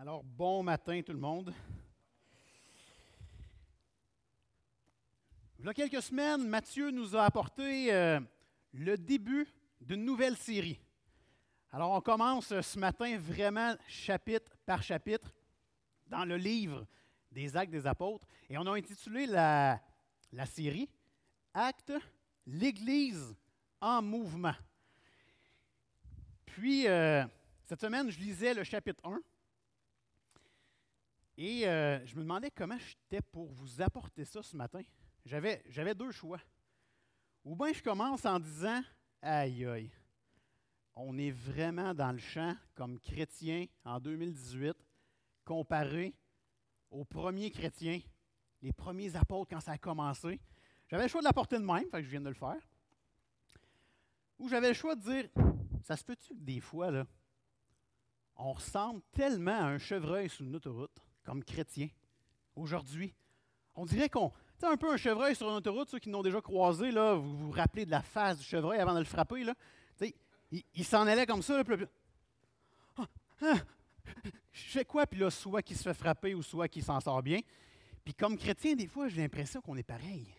Alors, bon matin tout le monde. Il y a quelques semaines, Mathieu nous a apporté euh, le début d'une nouvelle série. Alors, on commence ce matin vraiment chapitre par chapitre dans le livre des Actes des Apôtres et on a intitulé la, la série Actes, l'Église en mouvement. Puis, euh, cette semaine, je lisais le chapitre 1 et euh, je me demandais comment j'étais pour vous apporter ça ce matin. J'avais, j'avais deux choix. Ou bien je commence en disant Aïe aïe, on est vraiment dans le champ comme chrétien en 2018 comparé aux premiers chrétiens, les premiers apôtres quand ça a commencé. J'avais le choix de l'apporter de même, fait je viens de le faire. Ou j'avais le choix de dire Ça se peut-tu que des fois, là, on ressemble tellement à un chevreuil sur une autoroute? Comme chrétien aujourd'hui. On dirait qu'on. Tu un peu un chevreuil sur une autoroute, ceux qui l'ont déjà croisé, là, vous vous rappelez de la face du chevreuil avant de le frapper, là. il, s'en allait comme ça, là, puis, ah, ah, je fais quoi? Puis là, soit qu'il se fait frapper ou soit qu'il s'en sort bien. Puis comme chrétien, des fois, j'ai l'impression qu'on est pareil.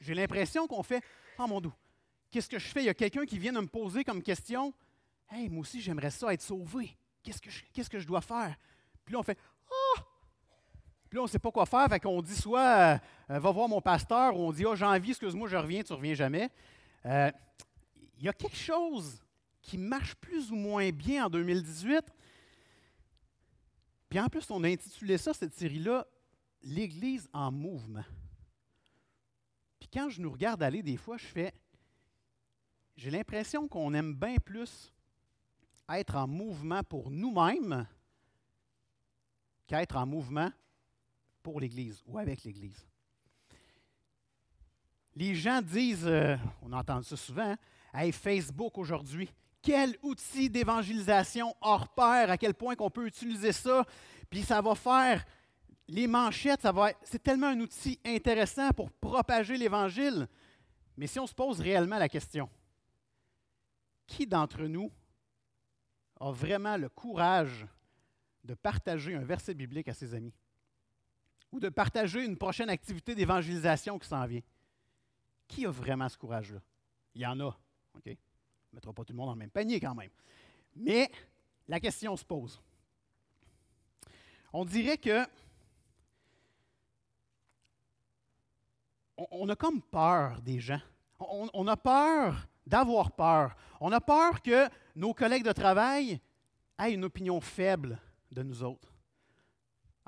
J'ai l'impression qu'on fait Oh mon Dieu, qu'est-ce que je fais? Il y a quelqu'un qui vient de me poser comme question Hey, moi aussi, j'aimerais ça être sauvé. Qu'est-ce que je, qu'est-ce que je dois faire? Puis là, on fait puis là, on ne sait pas quoi faire, fait qu'on dit soit euh, euh, va voir mon pasteur, ou on dit oh, j'ai envie, excuse-moi, je reviens, tu ne reviens jamais. Euh, il y a quelque chose qui marche plus ou moins bien en 2018. Puis en plus, on a intitulé ça, cette série-là, L'Église en mouvement. Puis quand je nous regarde aller, des fois, je fais. J'ai l'impression qu'on aime bien plus être en mouvement pour nous-mêmes qu'être en mouvement pour l'Église ou avec l'Église. Les gens disent, euh, on entend ça souvent, hey, Facebook aujourd'hui, quel outil d'évangélisation hors pair, à quel point qu'on peut utiliser ça, puis ça va faire les manchettes, ça va c'est tellement un outil intéressant pour propager l'Évangile. Mais si on se pose réellement la question, qui d'entre nous a vraiment le courage de partager un verset biblique à ses amis? Ou de partager une prochaine activité d'évangélisation qui s'en vient. Qui a vraiment ce courage-là? Il y en a. OK? On ne mettra pas tout le monde dans le même panier quand même. Mais la question se pose. On dirait que on a comme peur des gens. On, a peur d'avoir peur. On a peur que nos collègues de travail aient une opinion faible de nous autres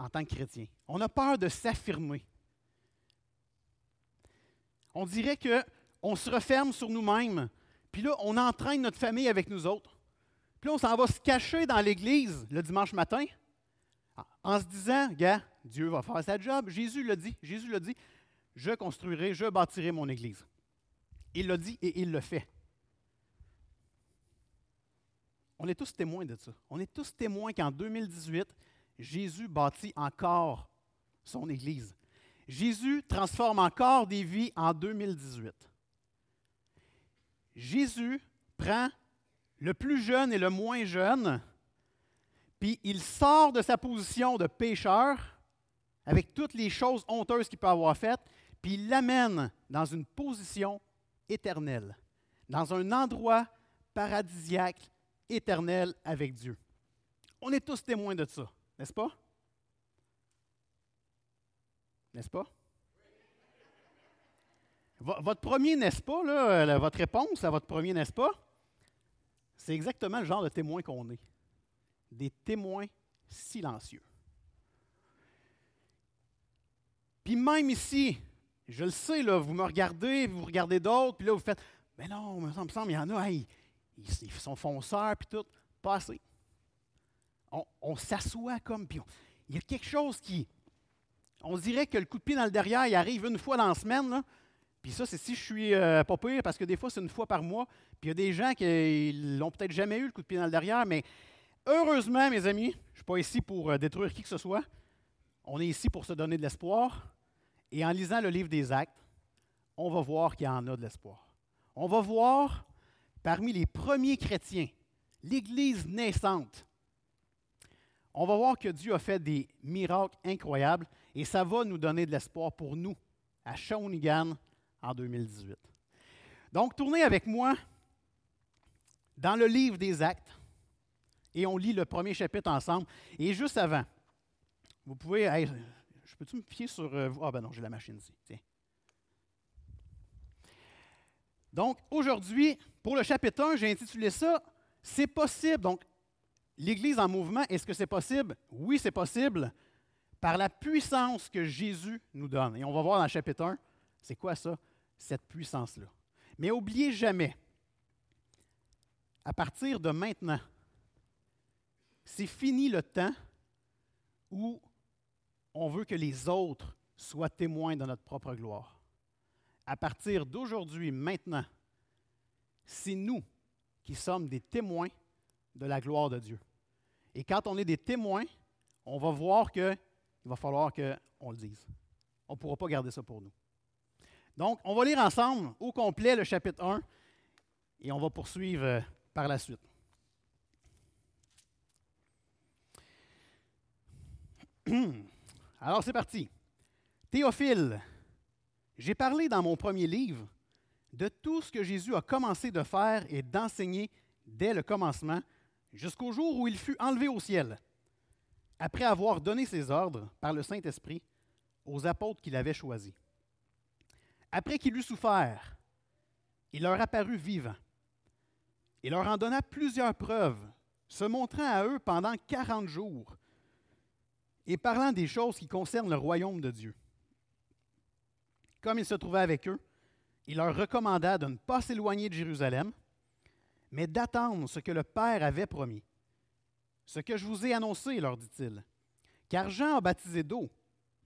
en tant que chrétien. On a peur de s'affirmer. On dirait qu'on se referme sur nous-mêmes, puis là, on entraîne notre famille avec nous autres. Puis là, on s'en va se cacher dans l'Église le dimanche matin en se disant, gars, Dieu va faire sa job. Jésus l'a dit, Jésus l'a dit, je construirai, je bâtirai mon Église. Il l'a dit et il le fait. On est tous témoins de ça. On est tous témoins qu'en 2018, Jésus bâtit encore son Église. Jésus transforme encore des vies en 2018. Jésus prend le plus jeune et le moins jeune, puis il sort de sa position de pécheur avec toutes les choses honteuses qu'il peut avoir faites, puis il l'amène dans une position éternelle, dans un endroit paradisiaque éternel avec Dieu. On est tous témoins de ça. N'est-ce pas? N'est-ce pas? Votre premier n'est-ce pas, là, votre réponse à votre premier n'est-ce pas, c'est exactement le genre de témoin qu'on est. Des témoins silencieux. Puis même ici, je le sais, là, vous me regardez, vous regardez d'autres, puis là, vous faites Mais non, il me semble, il y en a, ils, ils, sont fonceurs, puis tout. Pas assez on, s'assoit comme. Puis il y a quelque chose qui. On dirait que le coup de pied dans le derrière, il arrive une fois dans la semaine. Puis ça, c'est si je suis euh, pas pire, parce que des fois, c'est une fois par mois. Puis il y a des gens qui l'ont peut-être jamais eu, le coup de pied dans le derrière. Mais heureusement, mes amis, je ne suis pas ici pour euh, détruire qui que ce soit. On est ici pour se donner de l'espoir. Et en lisant le livre des actes, on va voir qu'il y en a de l'espoir. On va voir parmi les premiers chrétiens, l'Église naissante, on va voir que Dieu a fait des miracles incroyables et ça va nous donner de l'espoir pour nous à Shawinigan en 2018. Donc, tournez avec moi dans le livre des Actes et on lit le premier chapitre ensemble. Et juste avant, vous pouvez. je peux-tu me fier sur. Euh, ah, ben non, j'ai la machine ici. Donc, aujourd'hui, pour le chapitre 1, j'ai intitulé ça C'est possible. Donc, l'Église en mouvement, est-ce que c'est possible? Oui, c'est possible par la puissance que Jésus nous donne. Et on va voir dans le chapitre 1, c'est quoi ça, cette puissance-là? Mais oubliez jamais, à partir de maintenant, c'est fini le temps où on veut que les autres soient témoins de notre propre gloire. À partir d'aujourd'hui, maintenant, c'est nous qui sommes des témoins de la gloire de Dieu. Et quand on est des témoins, on va voir qu'il va falloir qu'on le dise. On ne pourra pas garder ça pour nous. Donc, on va lire ensemble au complet le chapitre 1 et on va poursuivre euh, par la suite. Alors, c'est parti. Théophile, j'ai parlé dans mon premier livre de tout ce que Jésus a commencé de faire et d'enseigner dès le commencement jusqu'au jour où il fut enlevé au ciel, après avoir donné ses ordres par le Saint-Esprit aux apôtres qu'il avait choisis. Après qu'il eut souffert, il leur apparut vivant. Il leur en donna plusieurs preuves, se montrant à eux pendant quarante jours et parlant des choses qui concernent le royaume de Dieu. Comme il se trouvait avec eux, il leur recommanda de ne pas s'éloigner de Jérusalem, mais d'attendre ce que le Père avait promis. Ce que je vous ai annoncé, leur dit-il. Car Jean a baptisé d'eau,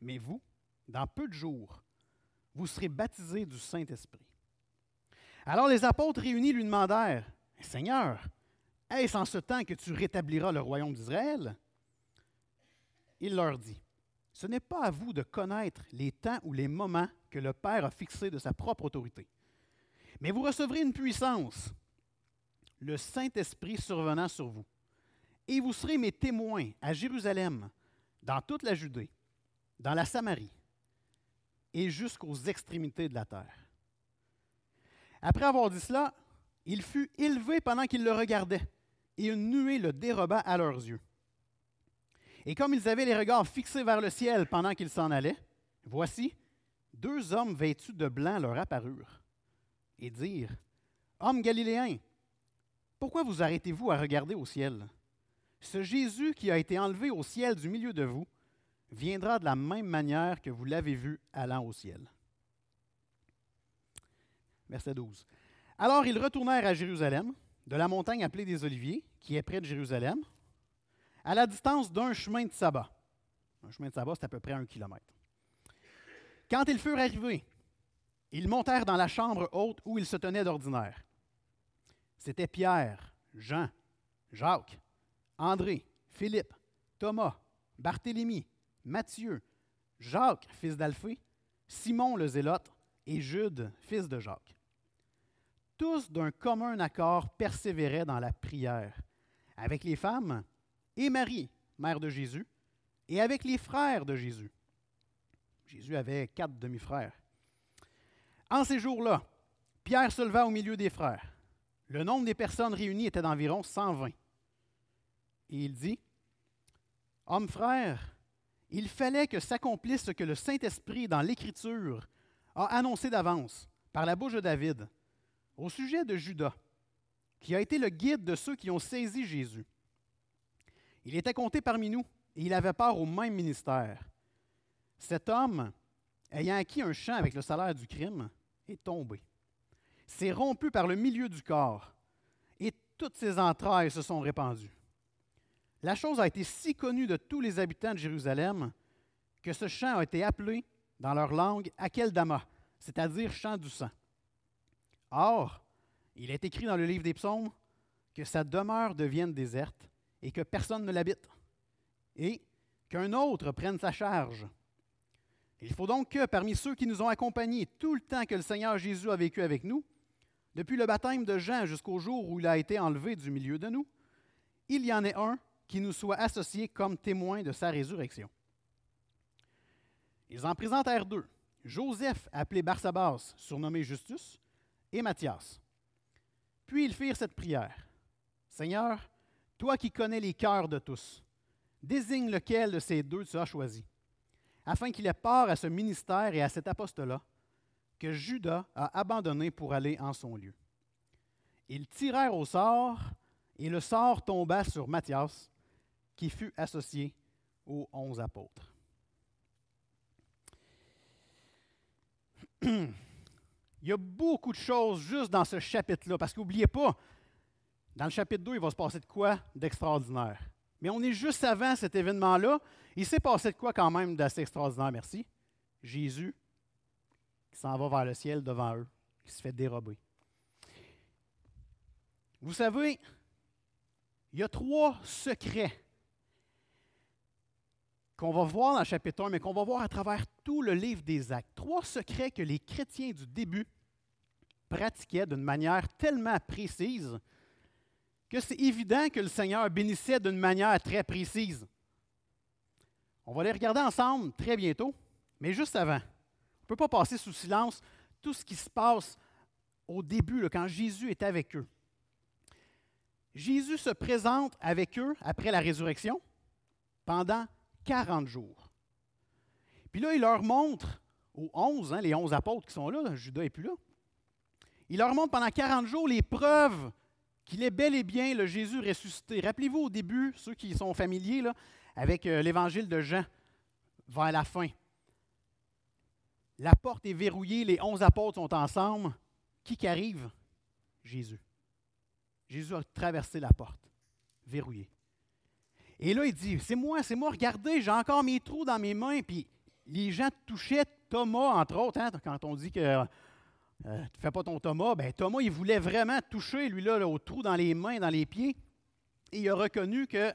mais vous, dans peu de jours, vous serez baptisés du Saint-Esprit. Alors les apôtres réunis lui demandèrent, Seigneur, est-ce en ce temps que tu rétabliras le royaume d'Israël? Il leur dit, Ce n'est pas à vous de connaître les temps ou les moments que le Père a fixés de sa propre autorité, mais vous recevrez une puissance le Saint-Esprit survenant sur vous. Et vous serez mes témoins à Jérusalem, dans toute la Judée, dans la Samarie et jusqu'aux extrémités de la terre. Après avoir dit cela, il fut élevé pendant qu'ils le regardaient, et une nuée le déroba à leurs yeux. Et comme ils avaient les regards fixés vers le ciel pendant qu'ils s'en allaient, voici, deux hommes vêtus de blanc leur apparurent, et dirent, Hommes galiléens, pourquoi vous arrêtez-vous à regarder au ciel? Ce Jésus qui a été enlevé au ciel du milieu de vous viendra de la même manière que vous l'avez vu allant au ciel. Verset 12. Alors ils retournèrent à Jérusalem, de la montagne appelée des Oliviers, qui est près de Jérusalem, à la distance d'un chemin de sabbat. Un chemin de sabbat, c'est à peu près un kilomètre. Quand ils furent arrivés, ils montèrent dans la chambre haute où ils se tenaient d'ordinaire. C'était Pierre, Jean, Jacques, André, Philippe, Thomas, Barthélemy, Matthieu, Jacques, fils d'Alphée, Simon le Zélote et Jude, fils de Jacques. Tous d'un commun accord persévéraient dans la prière, avec les femmes et Marie, mère de Jésus, et avec les frères de Jésus. Jésus avait quatre demi-frères. En ces jours-là, Pierre se leva au milieu des frères le nombre des personnes réunies était d'environ 120. Et il dit, Hommes frères, il fallait que s'accomplisse ce que le Saint-Esprit dans l'Écriture a annoncé d'avance par la bouche de David au sujet de Judas, qui a été le guide de ceux qui ont saisi Jésus. Il était compté parmi nous et il avait part au même ministère. Cet homme, ayant acquis un champ avec le salaire du crime, est tombé s'est rompu par le milieu du corps, et toutes ses entrailles se sont répandues. La chose a été si connue de tous les habitants de Jérusalem que ce chant a été appelé, dans leur langue, Akeldama, c'est-à-dire chant du sang. Or, il est écrit dans le livre des psaumes que sa demeure devienne déserte et que personne ne l'habite, et qu'un autre prenne sa charge. Il faut donc que, parmi ceux qui nous ont accompagnés tout le temps que le Seigneur Jésus a vécu avec nous, depuis le baptême de Jean jusqu'au jour où il a été enlevé du milieu de nous, il y en est un qui nous soit associé comme témoin de sa résurrection. Ils en présentèrent deux. Joseph, appelé Barsabas, surnommé Justus, et Matthias. Puis ils firent cette prière. Seigneur, toi qui connais les cœurs de tous, désigne lequel de ces deux tu as choisi, afin qu'il ait part à ce ministère et à cet apostolat que Judas a abandonné pour aller en son lieu. Ils tirèrent au sort, et le sort tomba sur Matthias, qui fut associé aux onze apôtres. Il y a beaucoup de choses juste dans ce chapitre-là, parce qu'oubliez pas, dans le chapitre 2, il va se passer de quoi d'extraordinaire. Mais on est juste avant cet événement-là. Il s'est passé de quoi quand même d'assez extraordinaire, merci. Jésus qui s'en va vers le ciel devant eux, qui se fait dérober. Vous savez, il y a trois secrets qu'on va voir dans le chapitre 1, mais qu'on va voir à travers tout le livre des actes. Trois secrets que les chrétiens du début pratiquaient d'une manière tellement précise que c'est évident que le Seigneur bénissait d'une manière très précise. On va les regarder ensemble très bientôt, mais juste avant, ne peut pas passer sous silence tout ce qui se passe au début, quand Jésus est avec eux. Jésus se présente avec eux après la résurrection pendant 40 jours. Puis là, il leur montre aux 11, hein, les 11 apôtres qui sont là, Judas n'est plus là, il leur montre pendant 40 jours les preuves qu'il est bel et bien le Jésus ressuscité. Rappelez-vous au début, ceux qui sont familiers avec euh, l'évangile de Jean, vers la fin. La porte est verrouillée, les onze apôtres sont ensemble. Qui qui arrive? Jésus. Jésus a traversé la porte, verrouillée. Et là, il dit, c'est moi, c'est moi, regardez, j'ai encore mes trous dans mes mains. Puis les gens touchaient Thomas, entre autres, hein, quand on dit que tu euh, tu fais pas ton Thomas. Ben, Thomas, il voulait vraiment toucher, lui, là, au trou dans les mains, dans les pieds. Et il a reconnu que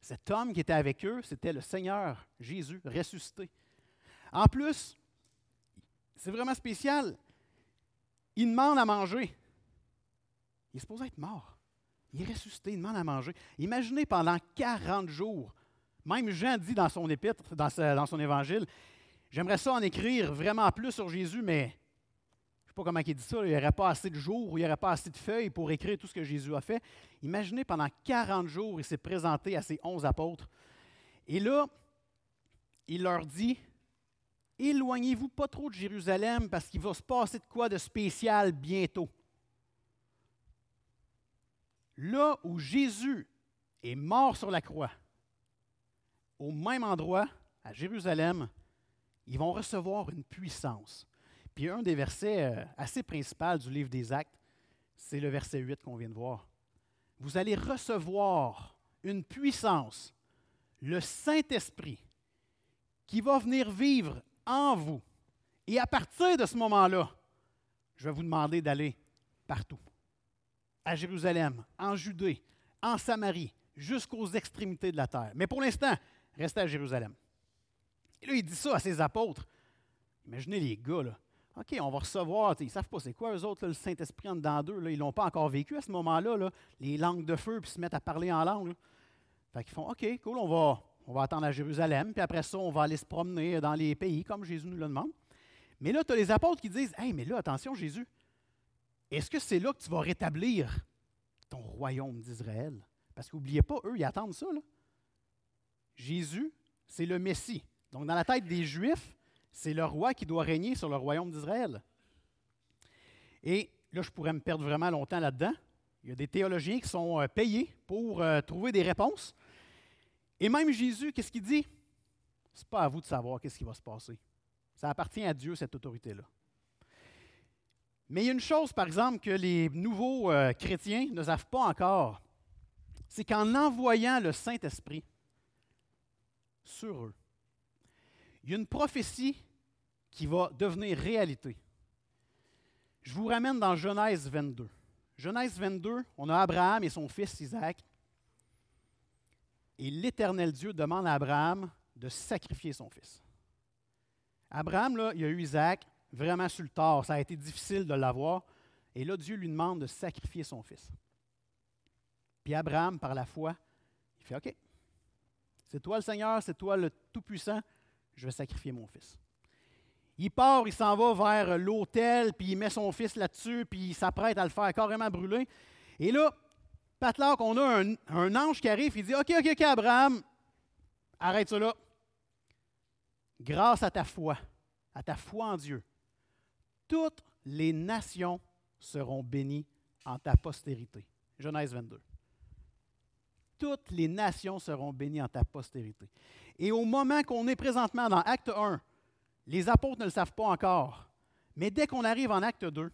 cet homme qui était avec eux, c'était le Seigneur Jésus ressuscité. En plus, c'est vraiment spécial. Il demande à manger. Il est supposé être mort. Il est ressuscité, il demande à manger. Imaginez pendant 40 jours. Même Jean dit dans son épître, dans, son évangile, j'aimerais ça en écrire vraiment plus sur Jésus, mais sais pas comment il dit ça, il n'y aurait pas assez de jours, il n'y aurait pas assez de feuilles pour écrire tout ce que Jésus a fait. Imaginez, pendant 40 jours, il s'est présenté à ses 11 apôtres. Et là, il leur dit, éloignez-vous pas trop de Jérusalem parce qu'il va se passer de quoi de spécial bientôt. Là où Jésus est mort sur la croix, au même endroit, à Jérusalem, ils vont recevoir une puissance. Puis un des versets euh, assez principaux du livre des Actes, c'est le verset 8 qu'on vient de voir. Vous allez recevoir une puissance, le Saint-Esprit, qui va venir vivre en vous. Et à partir de ce moment-là, je vais vous demander d'aller partout. À Jérusalem, en Judée, en Samarie, jusqu'aux extrémités de la terre. Mais pour l'instant, restez à Jérusalem. Et là, il dit ça à ses apôtres. Imaginez les gars, là. OK, on va recevoir, ils ne savent pas c'est quoi, eux autres, le Saint-Esprit en dedans d'eux, ils ne l'ont pas encore vécu à ce moment-là, les langues de feu, puis se mettent à parler en langue. Fait qu'ils font, OK, cool, on va, on va attendre à Jérusalem, puis après ça, on va aller se promener dans les pays, comme Jésus nous le demande. Mais là, tu as les apôtres qui disent, Hey, mais là, attention, Jésus, est-ce que c'est là que tu vas rétablir ton royaume d'Israël? Parce qu'oubliez pas, eux, ils attendent ça. Jésus, c'est le Messie. Donc, dans la tête des Juifs, c'est le roi qui doit régner sur le royaume d'Israël. Et là, je pourrais me perdre vraiment longtemps là-dedans. Il y a des théologiens qui sont euh, payés pour euh, trouver des réponses. Et même Jésus, qu'est-ce qu'il dit? Ce n'est pas à vous de savoir qu'est-ce qui va se passer. Ça appartient à Dieu, cette autorité-là. Mais il y a une chose, par exemple, que les nouveaux euh, chrétiens ne savent pas encore. C'est qu'en envoyant le Saint-Esprit sur eux, il y a une prophétie qui va devenir réalité. Je vous ramène dans Genèse 22. Genèse 22, on a Abraham et son fils Isaac. Et l'Éternel Dieu demande à Abraham de sacrifier son fils. Abraham, là, il a eu Isaac vraiment sur le tard. Ça a été difficile de l'avoir. Et là, Dieu lui demande de sacrifier son fils. Puis Abraham, par la foi, il fait OK, C'est toi le Seigneur, c'est toi le Tout-Puissant, je vais sacrifier mon fils. Il part, il s'en va vers l'autel, puis il met son fils là-dessus, puis il s'apprête à le faire carrément brûler. Et là, Patlac, on a un, ange qui arrive, il dit OK, OK, OK, Abraham, arrête là. Grâce à ta foi, à ta foi en Dieu, toutes les nations seront bénies en ta postérité. Genèse 22. Toutes les nations seront bénies en ta postérité. Et au moment qu'on est présentement dans Acte 1, les apôtres ne le savent pas encore. Mais dès qu'on arrive en acte 2,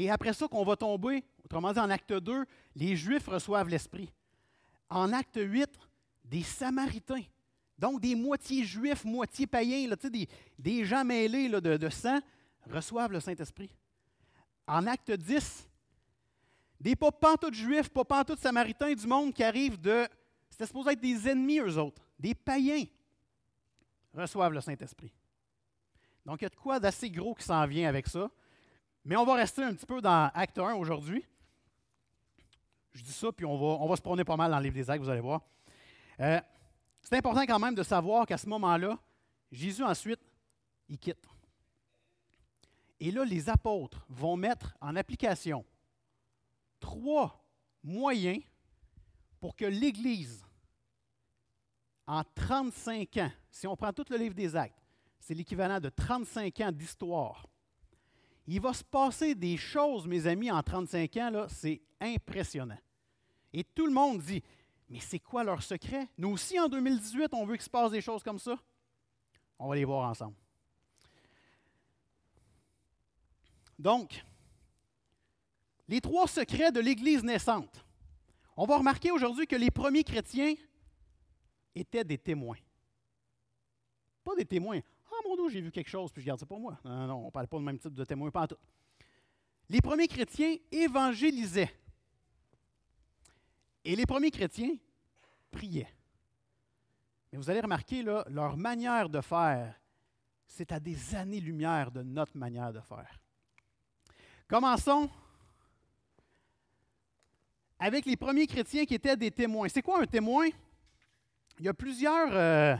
et après ça qu'on va tomber, autrement dit en acte 2, les Juifs reçoivent l'Esprit. En acte 8, des Samaritains, donc des moitiés juifs, moitié païens, là, des, des gens mêlés de, de sang, reçoivent le Saint-Esprit. En acte 10, des pas pantoutes juifs, pas pantoutes samaritains du monde qui arrivent de. C'était supposé être des ennemis, eux autres, des païens, reçoivent le Saint-Esprit. Donc, il y a de quoi d'assez gros qui s'en vient avec ça. Mais on va rester un petit peu dans Acte 1 aujourd'hui. Je dis ça, puis on va, on va se promener pas mal dans le livre des Actes, vous allez voir. Euh, c'est important quand même de savoir qu'à ce moment-là, Jésus ensuite, il quitte. Et là, les apôtres vont mettre en application trois moyens pour que l'Église, en 35 ans, si on prend tout le livre des Actes, c'est l'équivalent de 35 ans d'histoire. Il va se passer des choses, mes amis, en 35 ans, c'est impressionnant. Et tout le monde dit, mais c'est quoi leur secret? Nous aussi, en 2018, on veut qu'il se passe des choses comme ça. On va les voir ensemble. Donc, les trois secrets de l'Église naissante. On va remarquer aujourd'hui que les premiers chrétiens étaient des témoins. Pas des témoins. Mon j'ai vu quelque chose, puis je garde ça pour moi. Non, non, on ne parle pas du même type de témoin, pas en tout. Les premiers chrétiens évangélisaient. Et les premiers chrétiens priaient. Mais vous allez remarquer, là, leur manière de faire, c'est à des années-lumière de notre manière de faire. Commençons avec les premiers chrétiens qui étaient des témoins. C'est quoi un témoin? Il y a plusieurs, euh,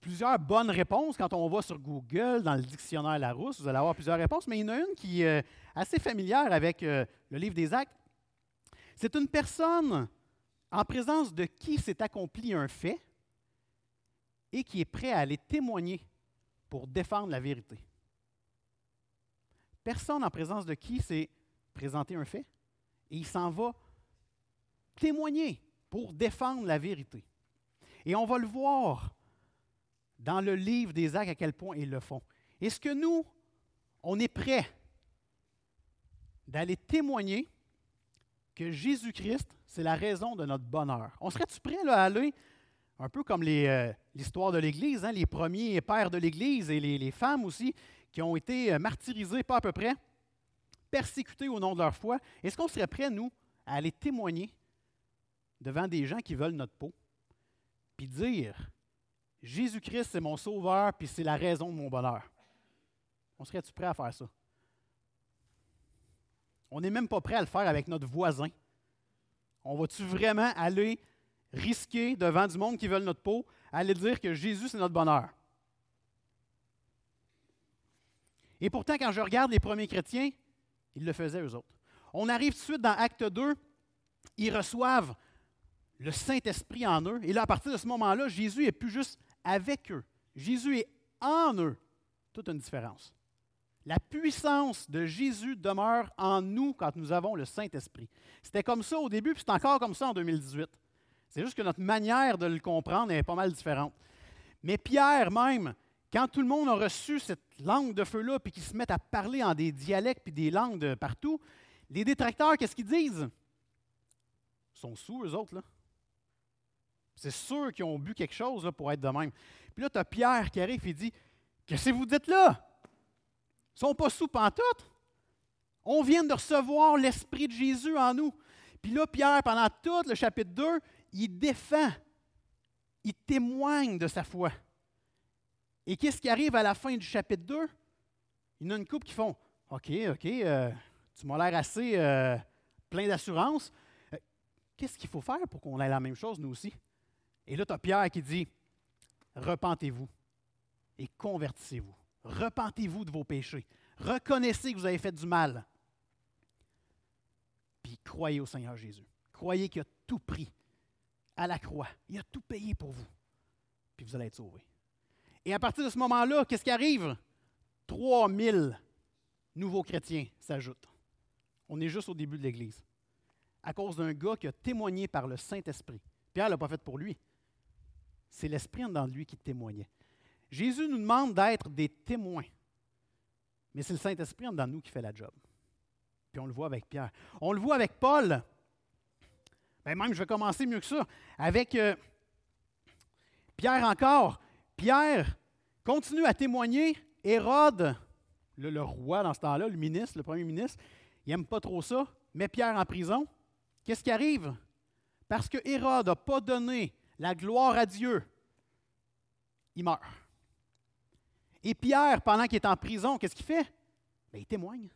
plusieurs bonnes réponses quand on va sur Google, dans le dictionnaire Larousse. Vous allez avoir plusieurs réponses, mais il y en a une qui est assez familière avec euh, le livre des Actes. C'est une personne en présence de qui s'est accompli un fait et qui est prêt à aller témoigner pour défendre la vérité. Personne en présence de qui s'est présenté un fait et il s'en va témoigner pour défendre la vérité. Et on va le voir dans le livre des actes à quel point ils le font. Est-ce que nous, on est prêts d'aller témoigner que Jésus-Christ, c'est la raison de notre bonheur? On serait-tu prêt à aller, un peu comme euh, l'histoire de l'Église, hein, les premiers pères de l'Église et les, les, femmes aussi, qui ont été euh, martyrisés, pas à peu près, persécutés au nom de leur foi, est-ce qu'on serait prêt, nous, à aller témoigner devant des gens qui veulent notre peau, puis dire, Jésus-Christ, c'est mon sauveur, puis c'est la raison de mon bonheur? On serait-tu prêt à faire ça? On n'est même pas prêt à le faire avec notre voisin. On va-tu vraiment aller risquer devant du monde qui veulent notre peau, aller dire que Jésus, c'est notre bonheur? Et pourtant, quand je regarde les premiers chrétiens, ils le faisaient eux autres. On arrive tout de suite dans Acte 2, ils reçoivent le Saint-Esprit en eux. Et là, à partir de ce moment-là, Jésus n'est plus juste avec eux. Jésus est en eux. Toute une différence. La puissance de Jésus demeure en nous quand nous avons le Saint-Esprit. C'était comme ça au début, puis c'est encore comme ça en 2018. C'est juste que notre manière de le comprendre est pas mal différente. Mais Pierre même, quand tout le monde a reçu cette langue de feu-là, puis qu'ils se mettent à parler en des dialectes puis des langues de partout, les détracteurs, qu'est-ce qu'ils disent? Ils sont sous, eux autres, là. C'est sûr qu'ils ont bu quelque chose pour être de même. Puis là, tu as Pierre qui arrive et dit Qu'est-ce que vous dites là? Ils ne sont pas sous pantoute. On vient de recevoir l'Esprit de Jésus en nous. Puis là, Pierre, pendant tout le chapitre 2, il défend, il témoigne de sa foi. Et qu'est-ce qui arrive à la fin du chapitre 2? Il y en a une couple qui font OK, OK, euh, tu m'as l'air assez euh, plein d'assurance. Euh, qu'est-ce qu'il faut faire pour qu'on ait la même chose, nous aussi? Et là, tu as Pierre qui dit, repentez-vous et convertissez-vous. Repentez-vous de vos péchés. Reconnaissez que vous avez fait du mal. Puis croyez au Seigneur Jésus. Croyez qu'il a tout pris à la croix. Il a tout payé pour vous. Puis vous allez être sauvés. Et à partir de ce moment-là, qu'est-ce qui arrive? 3000 nouveaux chrétiens s'ajoutent. On est juste au début de l'Église. À cause d'un gars qui a témoigné par le Saint-Esprit. Pierre ne l'a pas fait pour lui. C'est l'Esprit en lui qui témoignait. Jésus nous demande d'être des témoins. Mais c'est le Saint-Esprit en nous qui fait la job. Puis on le voit avec Pierre. On le voit avec Paul. Ben même, je vais commencer mieux que ça. Avec euh, Pierre encore. Pierre continue à témoigner. Hérode, le, le roi dans ce temps-là, le ministre, le premier ministre, il n'aime pas trop ça. Met Pierre en prison. Qu'est-ce qui arrive? Parce que Hérode n'a pas donné la gloire à Dieu, il meurt. Et Pierre, pendant qu'il est en prison, qu'est-ce qu'il fait? Bien, il témoigne.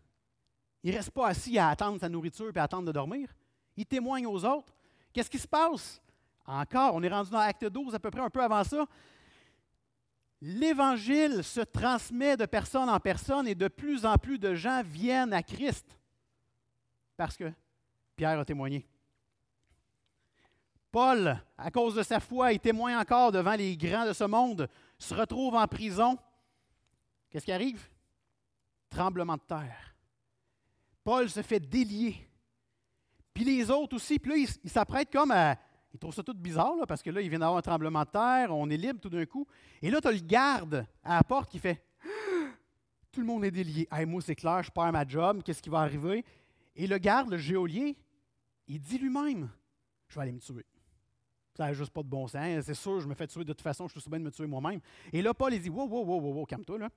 Il ne reste pas assis à attendre sa nourriture et à attendre de dormir. Il témoigne aux autres. Qu'est-ce qui se passe? Encore, on est rendu dans l'acte 12, à peu près un peu avant ça. L'Évangile se transmet de personne en personne et de plus en plus de gens viennent à Christ parce que Pierre a témoigné. Paul, à cause de sa foi, il témoigne encore devant les grands de ce monde, se retrouve en prison. Qu'est-ce qui arrive? Tremblement de terre. Paul se fait délier. Puis les autres aussi, puis là, ils s'apprêtent comme à. Ils trouvent ça tout bizarre, là, parce que là, il vient d'avoir un tremblement de terre, on est libre tout d'un coup. Et là, tu as le garde à la porte qui fait Tout le monde est délié. Hey, moi, c'est clair, je perds ma job, qu'est-ce qui va arriver? Et le garde, le géolier, il dit lui-même Je vais aller me tuer. Ça n'a juste pas de bon sens. C'est sûr, je me fais tuer de toute façon, je suis bien de me tuer moi-même. Et là, Paul, il dit Wow, wow, wow, wow, wow calme-toi, là.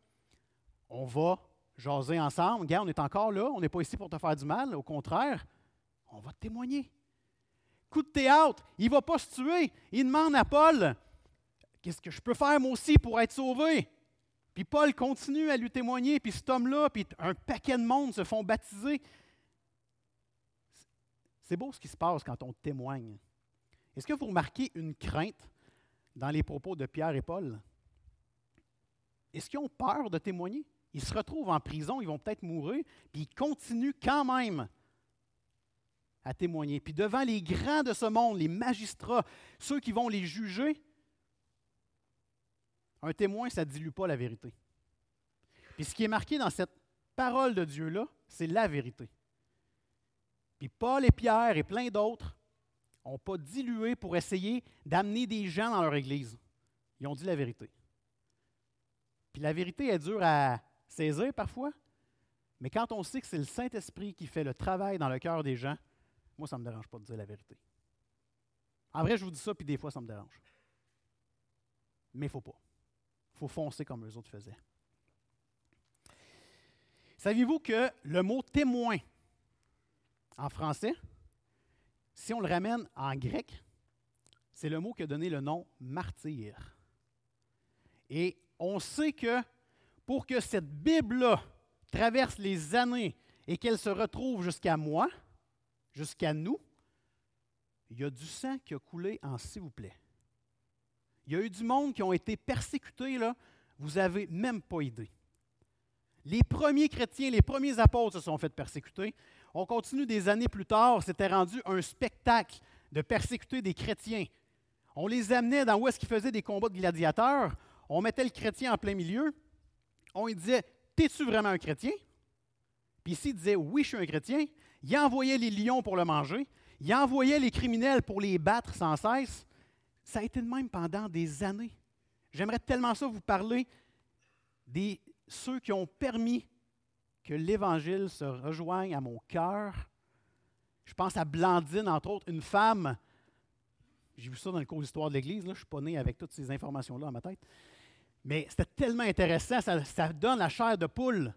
On va jaser ensemble. Regarde, on est encore là. On n'est pas ici pour te faire du mal. Au contraire, on va te témoigner. Coup de théâtre, il ne va pas se tuer. Il demande à Paul Qu'est-ce que je peux faire moi aussi pour être sauvé? Puis Paul continue à lui témoigner. Puis cet homme-là, puis un paquet de monde se font baptiser. C'est beau ce qui se passe quand on témoigne. Est-ce que vous remarquez une crainte dans les propos de Pierre et Paul? Est-ce qu'ils ont peur de témoigner? Ils se retrouvent en prison, ils vont peut-être mourir, puis ils continuent quand même à témoigner. Puis devant les grands de ce monde, les magistrats, ceux qui vont les juger, un témoin, ça ne dilue pas la vérité. Puis ce qui est marqué dans cette parole de Dieu-là, c'est la vérité. Puis Paul et Pierre et plein d'autres n'ont pas dilué pour essayer d'amener des gens dans leur Église. Ils ont dit la vérité. Puis la vérité est dure à saisir parfois, mais quand on sait que c'est le Saint-Esprit qui fait le travail dans le cœur des gens, moi, ça ne me dérange pas de dire la vérité. En vrai, je vous dis ça, puis des fois, ça me dérange. Mais il ne faut pas. Il faut foncer comme eux autres faisaient. Saviez-vous que le mot témoin en français, si on le ramène en grec, c'est le mot qui a donné le nom martyr. Et on sait que pour que cette Bible-là traverse les années et qu'elle se retrouve jusqu'à moi, jusqu'à nous, il y a du sang qui a coulé en s'il vous plaît. Il y a eu du monde qui ont été persécutés, là, vous n'avez même pas idée. Les premiers chrétiens, les premiers apôtres se sont fait persécuter. On continue des années plus tard, c'était rendu un spectacle de persécuter des chrétiens. On les amenait dans où est-ce qu'ils faisaient des combats de gladiateurs. On mettait le chrétien en plein milieu. On lui disait T'es-tu vraiment un chrétien? Puis s'il disait Oui, je suis un chrétien, il envoyait les lions pour le manger. Il envoyait les criminels pour les battre sans cesse. Ça a été de même pendant des années. J'aimerais tellement ça vous parler des ceux qui ont permis que l'Évangile se rejoigne à mon cœur. Je pense à Blandine, entre autres, une femme. J'ai vu ça dans le cours d'histoire de l'Église. Je ne suis pas né avec toutes ces informations-là dans ma tête. Mais c'était tellement intéressant, ça, donne la chair de poule.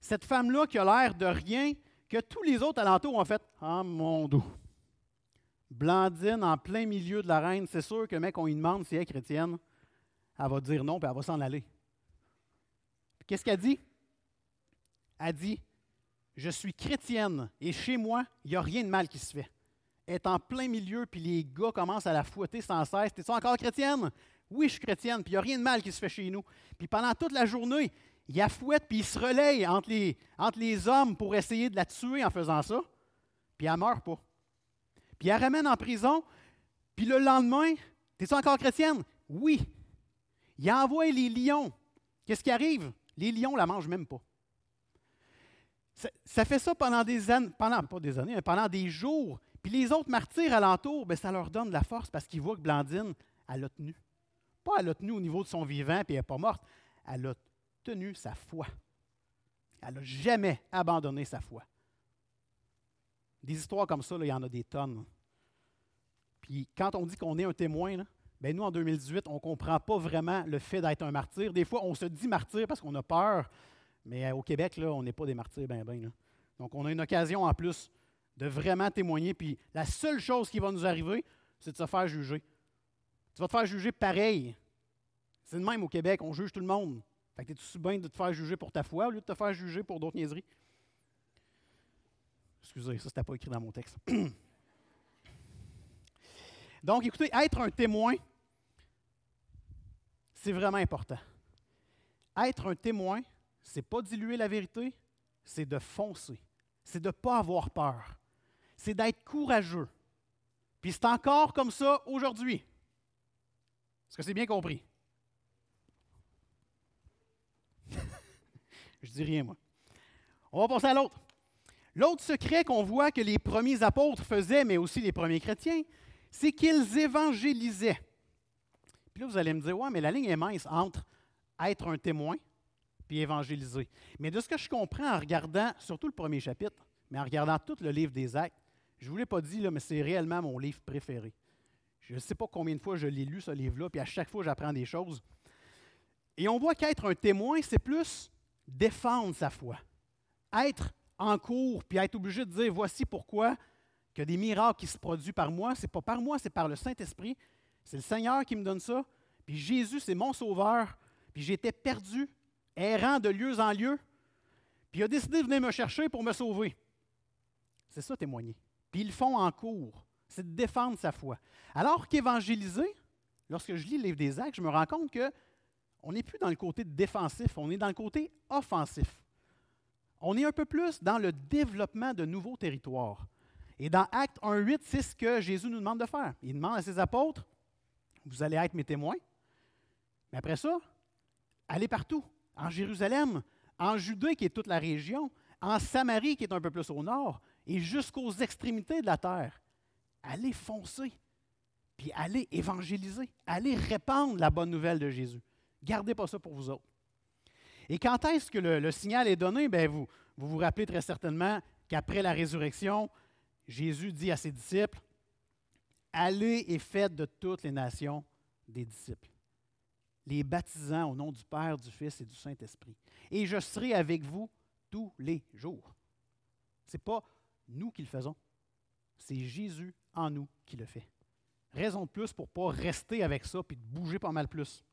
Cette femme-là qui a l'air de rien, que tous les autres alentours ont fait Ah mon dos. Blandine en plein milieu de la reine, c'est sûr que mec, on lui demande si elle est chrétienne, elle va dire non, puis elle va s'en aller. Qu'est-ce qu'elle dit? A dit Je suis chrétienne et chez moi, il n'y a rien de mal qui se fait. est en plein milieu, puis les gars commencent à la fouetter sans cesse. T'es-tu encore chrétienne? Oui, je suis chrétienne, puis il n'y a rien de mal qui se fait chez nous. Puis pendant toute la journée, il a fouette, puis il se relaye entre les, hommes pour essayer de la tuer en faisant ça, puis elle ne meurt pas. Puis il la ramène en prison, puis le lendemain, t'es-tu encore chrétienne? Oui. Il envoie les lions. Qu'est-ce qui arrive? Les lions ne la mangent même pas. Ça, fait ça pendant des années, pendant, pas des années, mais pendant des jours. Puis les autres martyrs alentour, bien, ça leur donne de la force parce qu'ils voient que Blandine, elle a tenu. Pas elle a tenu au niveau de son vivant, puis elle n'est pas morte. Elle a tenu sa foi. Elle n'a jamais abandonné sa foi. Des histoires comme ça, il y en a des tonnes. Puis quand on dit qu'on est un témoin, bien, nous, en 2018, on ne comprend pas vraiment le fait d'être un martyr. Des fois, on se dit martyr parce qu'on a peur, mais euh, au Québec, là, on n'est pas des martyrs, ben, ben. Donc, on a une occasion en plus de vraiment témoigner. Puis la seule chose qui va nous arriver, c'est de se faire juger. Tu vas te faire juger pareil. C'est le même au Québec, on juge tout le monde. Fait que es-tu bien de te faire juger pour ta foi au lieu de te faire juger pour d'autres niaiseries? Excusez, ça, n'était pas écrit dans mon texte. Donc, écoutez, être un témoin, c'est vraiment important. Être un témoin, c'est pas diluer la vérité, c'est de foncer. C'est de ne pas avoir peur. C'est d'être courageux. Puis c'est encore comme ça aujourd'hui. Est-ce que c'est bien compris? Je dis rien, moi. On va passer à l'autre. L'autre secret qu'on voit que les premiers apôtres faisaient, mais aussi les premiers chrétiens, c'est qu'ils évangélisaient. Puis là, vous allez me dire, ouais, mais la ligne est mince entre être un témoin évangéliser. Mais de ce que je comprends en regardant, surtout le premier chapitre, mais en regardant tout le livre des Actes, je ne vous l'ai pas dit, là, mais c'est réellement mon livre préféré. Je ne sais pas combien de fois je l'ai lu, ce livre-là, puis à chaque fois, j'apprends des choses. Et on voit qu'être un témoin, c'est plus défendre sa foi. Être en cours, puis être obligé de dire voici pourquoi que des miracles qui se produisent par moi, c'est pas par moi, c'est par le Saint-Esprit. C'est le Seigneur qui me donne ça. Puis Jésus, c'est mon sauveur. Puis j'étais perdu, errant de lieu en lieu. Puis il a décidé de venir me chercher pour me sauver. C'est ça, témoigner. Puis ils le font en cours. C'est de défendre sa foi. Alors qu'évangéliser, lorsque je lis le livre des Actes, je me rends compte que on n'est plus dans le côté défensif, on est dans le côté offensif. On est un peu plus dans le développement de nouveaux territoires. Et dans Acte 1.8, c'est ce que Jésus nous demande de faire. Il demande à ses apôtres, vous allez être mes témoins. Mais après ça, allez partout, en Jérusalem, en Judée, qui est toute la région, en Samarie, qui est un peu plus au nord, et jusqu'aux extrémités de la terre. Allez foncer, puis allez évangéliser, allez répandre la bonne nouvelle de Jésus. Gardez pas ça pour vous autres. Et quand est-ce que le, signal est donné? Bien, vous, vous vous rappelez très certainement qu'après la résurrection, Jésus dit à ses disciples, Allez et faites de toutes les nations des disciples, les baptisant au nom du Père, du Fils et du Saint-Esprit. Et je serai avec vous tous les jours. Ce n'est pas nous qui le faisons, c'est Jésus en nous qui le fait. Raison de plus pour ne pas rester avec ça et de bouger pas mal plus.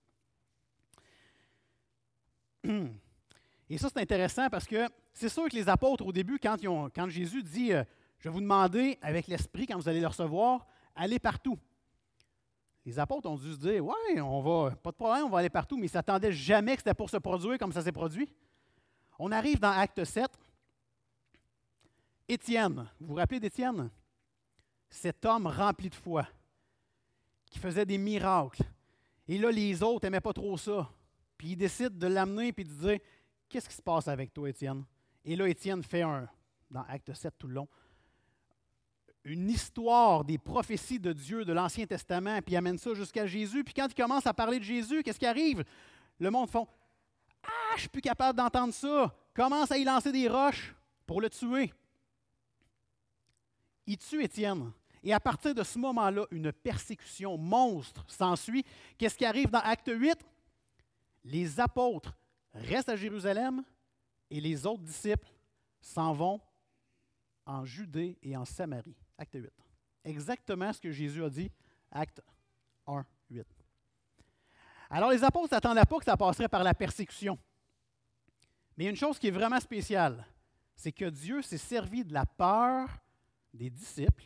Et ça, c'est intéressant parce que c'est sûr que les apôtres, au début, quand, quand Jésus dit euh, Je vais vous demander avec l'Esprit, quand vous allez le recevoir, allez partout. Les apôtres ont dû se dire Ouais, on va, pas de problème, on va aller partout, mais ils ne s'attendaient jamais que c'était pour se produire comme ça s'est produit. On arrive dans Acte 7. Étienne, vous vous rappelez d'Étienne? Cet homme rempli de foi, qui faisait des miracles. Et là, les autres n'aimaient pas trop ça. Puis il décide de l'amener et de dire Qu'est-ce qui se passe avec toi, Étienne? Et là, Étienne fait un, dans Acte 7 tout le long, une histoire des prophéties de Dieu de l'Ancien Testament, puis amène ça jusqu'à Jésus. Puis quand il commence à parler de Jésus, qu'est-ce qui arrive? Le monde font Ah, je suis plus capable d'entendre ça. Commence à y lancer des roches pour le tuer. Il tue Étienne. Et à partir de ce moment-là, une persécution monstre s'ensuit. Qu'est-ce qui arrive dans Acte 8 les apôtres restent à Jérusalem et les autres disciples s'en vont en Judée et en Samarie. Acte 8. Exactement ce que Jésus a dit, acte 1, 8. Alors les apôtres n'attendaient pas que ça passerait par la persécution. Mais une chose qui est vraiment spéciale, c'est que Dieu s'est servi de la peur des disciples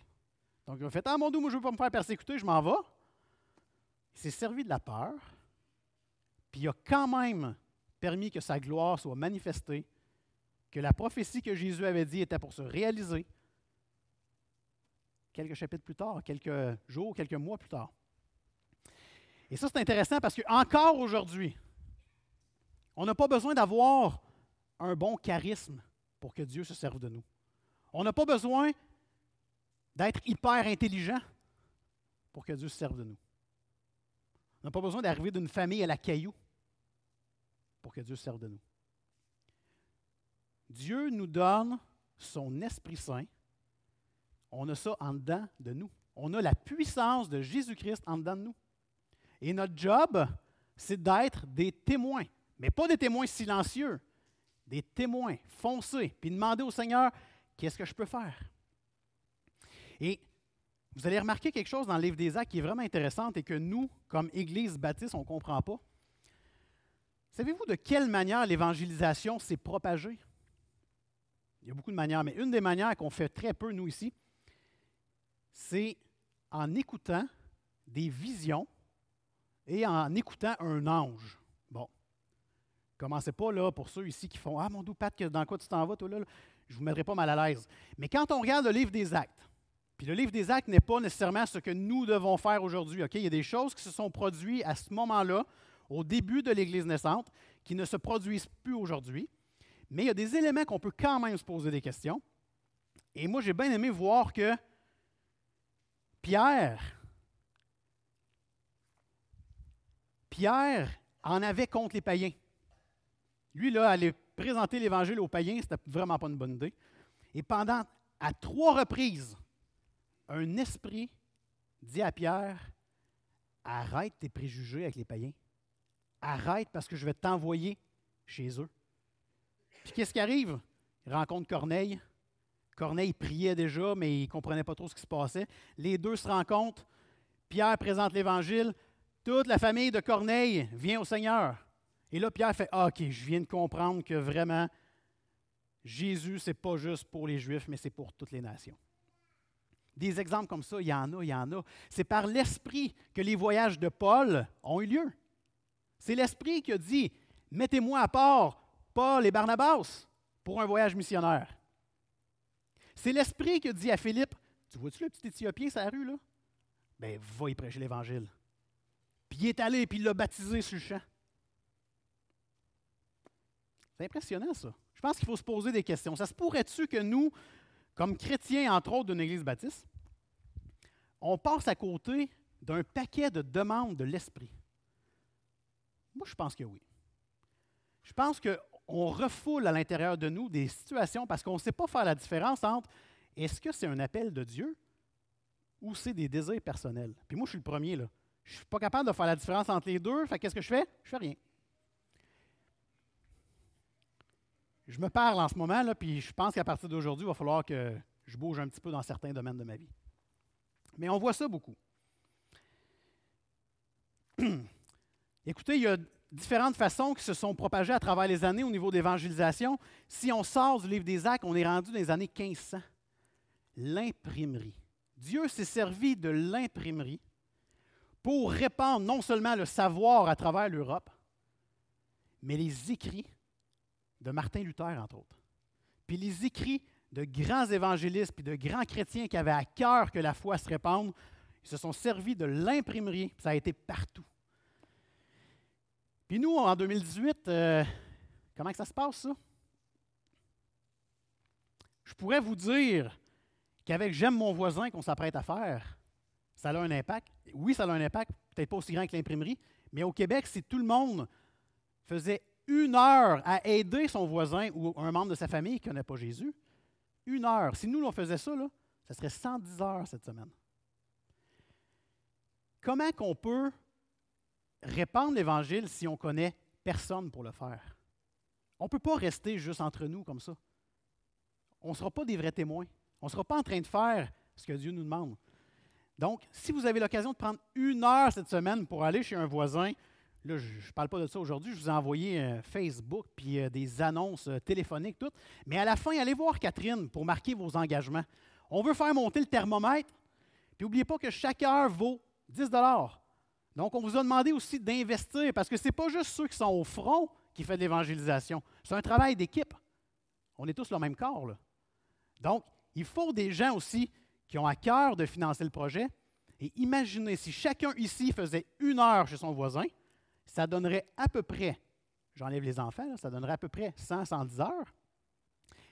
Donc, il a fait Ah, mon Dieu, moi, je ne veux pas me faire persécuter, je m'en vais. Il s'est servi de la peur, puis il a quand même permis que sa gloire soit manifestée, que la prophétie que Jésus avait dit était pour se réaliser quelques chapitres plus tard, quelques jours, quelques mois plus tard. Et ça, c'est intéressant parce qu'encore aujourd'hui, on n'a pas besoin d'avoir un bon charisme pour que Dieu se serve de nous. On n'a pas besoin d'être hyper intelligent pour que Dieu se serve de nous. On n'a pas besoin d'arriver d'une famille à la caillou pour que Dieu se serve de nous. Dieu nous donne son Esprit Saint. On a ça en dedans de nous. On a la puissance de Jésus-Christ en dedans de nous. Et notre job, c'est d'être des témoins, mais pas des témoins silencieux, des témoins foncés, puis demander au Seigneur, qu'est-ce que je peux faire? Et vous allez remarquer quelque chose dans le livre des Actes qui est vraiment intéressant et que nous, comme Église baptiste, on ne comprend pas. Savez-vous de quelle manière l'évangélisation s'est propagée? Il y a beaucoup de manières, mais une des manières qu'on fait très peu, nous ici, c'est en écoutant des visions et en écoutant un ange. Bon. Commencez pas là pour ceux ici qui font Ah mon doux Pat, dans quoi tu t'en vas, toi là? Je ne vous mettrai pas mal à l'aise. Mais quand on regarde le livre des actes, puis le livre des actes n'est pas nécessairement ce que nous devons faire aujourd'hui. Il y a des choses qui se sont produites à ce moment-là, au début de l'Église naissante, qui ne se produisent plus aujourd'hui. Mais il y a des éléments qu'on peut quand même se poser des questions. Et moi, j'ai bien aimé voir que Pierre, Pierre en avait contre les païens. Lui, là, aller présenter l'Évangile aux païens, c'était vraiment pas une bonne idée. Et pendant, à trois reprises, un esprit dit à Pierre, arrête tes préjugés avec les païens. Arrête parce que je vais t'envoyer chez eux. Puis qu'est-ce qui arrive? Il rencontre Corneille. Corneille priait déjà, mais il ne comprenait pas trop ce qui se passait. Les deux se rencontrent. Pierre présente l'Évangile. Toute la famille de Corneille vient au Seigneur. Et là, Pierre fait ah, OK, je viens de comprendre que vraiment, Jésus, ce n'est pas juste pour les Juifs, mais c'est pour toutes les nations. Des exemples comme ça, il y en a, il y en a. C'est par l'Esprit que les voyages de Paul ont eu lieu. C'est l'Esprit qui a dit Mettez-moi à part Paul et Barnabas pour un voyage missionnaire. C'est l'Esprit qui dit à Philippe Tu vois-tu le petit Éthiopien sur la rue, là Ben, va y prêcher l'Évangile. Puis il est allé, puis il l'a baptisé sur le champ. C'est impressionnant, ça. Je pense qu'il faut se poser des questions. Ça se pourrait-tu que nous, comme chrétiens, entre autres d'une Église baptiste, on passe à côté d'un paquet de demandes de l'Esprit? Moi, je pense que oui. Je pense qu'on refoule à l'intérieur de nous des situations parce qu'on ne sait pas faire la différence entre est-ce que c'est un appel de Dieu ou c'est des désirs personnels. Puis moi, je suis le premier, là. Je ne suis pas capable de faire la différence entre les deux. Fait qu'est-ce que je fais? Je fais rien. Je me parle en ce moment, là, puis je pense qu'à partir d'aujourd'hui, il va falloir que je bouge un petit peu dans certains domaines de ma vie. Mais on voit ça beaucoup. Écoutez, il y a différentes façons qui se sont propagées à travers les années au niveau d'évangélisation. Si on sort du livre des Actes, on est rendu dans les années 1500. L'imprimerie. Dieu s'est servi de l'imprimerie pour répandre non seulement le savoir à travers l'Europe, mais les écrits de Martin Luther, entre autres. Puis les écrits de grands évangélistes puis de grands chrétiens qui avaient à cœur que la foi se répande, ils se sont servis de l'imprimerie, ça a été partout. Puis nous, en 2018, euh, comment que ça se passe, ça? Je pourrais vous dire qu'avec J'aime mon voisin qu'on s'apprête à faire, ça a un impact. Oui, ça a un impact, peut-être pas aussi grand que l'imprimerie, mais au Québec, si tout le monde faisait une heure à aider son voisin ou un membre de sa famille qui ne connaît pas Jésus, une heure. Si nous, on faisait ça, là, ça serait 110 heures cette semaine. Comment qu'on peut répandre l'Évangile si on connaît personne pour le faire? On ne peut pas rester juste entre nous comme ça. On ne sera pas des vrais témoins. On ne sera pas en train de faire ce que Dieu nous demande. Donc, si vous avez l'occasion de prendre une heure cette semaine pour aller chez un voisin, là, je ne parle pas de ça aujourd'hui, je vous ai envoyé euh, Facebook puis euh, des annonces euh, téléphoniques, toutes. Mais à la fin, allez voir Catherine pour marquer vos engagements. On veut faire monter le thermomètre, Puis n'oubliez pas que chaque heure vaut 10 Donc, on vous a demandé aussi d'investir parce que ce n'est pas juste ceux qui sont au front qui font de l'évangélisation. C'est un travail d'équipe. On est tous le même corps. Donc, il faut des gens aussi qui ont à cœur de financer le projet. Et imaginez si chacun ici faisait une heure chez son voisin, ça donnerait à peu près, j'enlève les enfants, ça donnerait à peu près 100, 110 heures.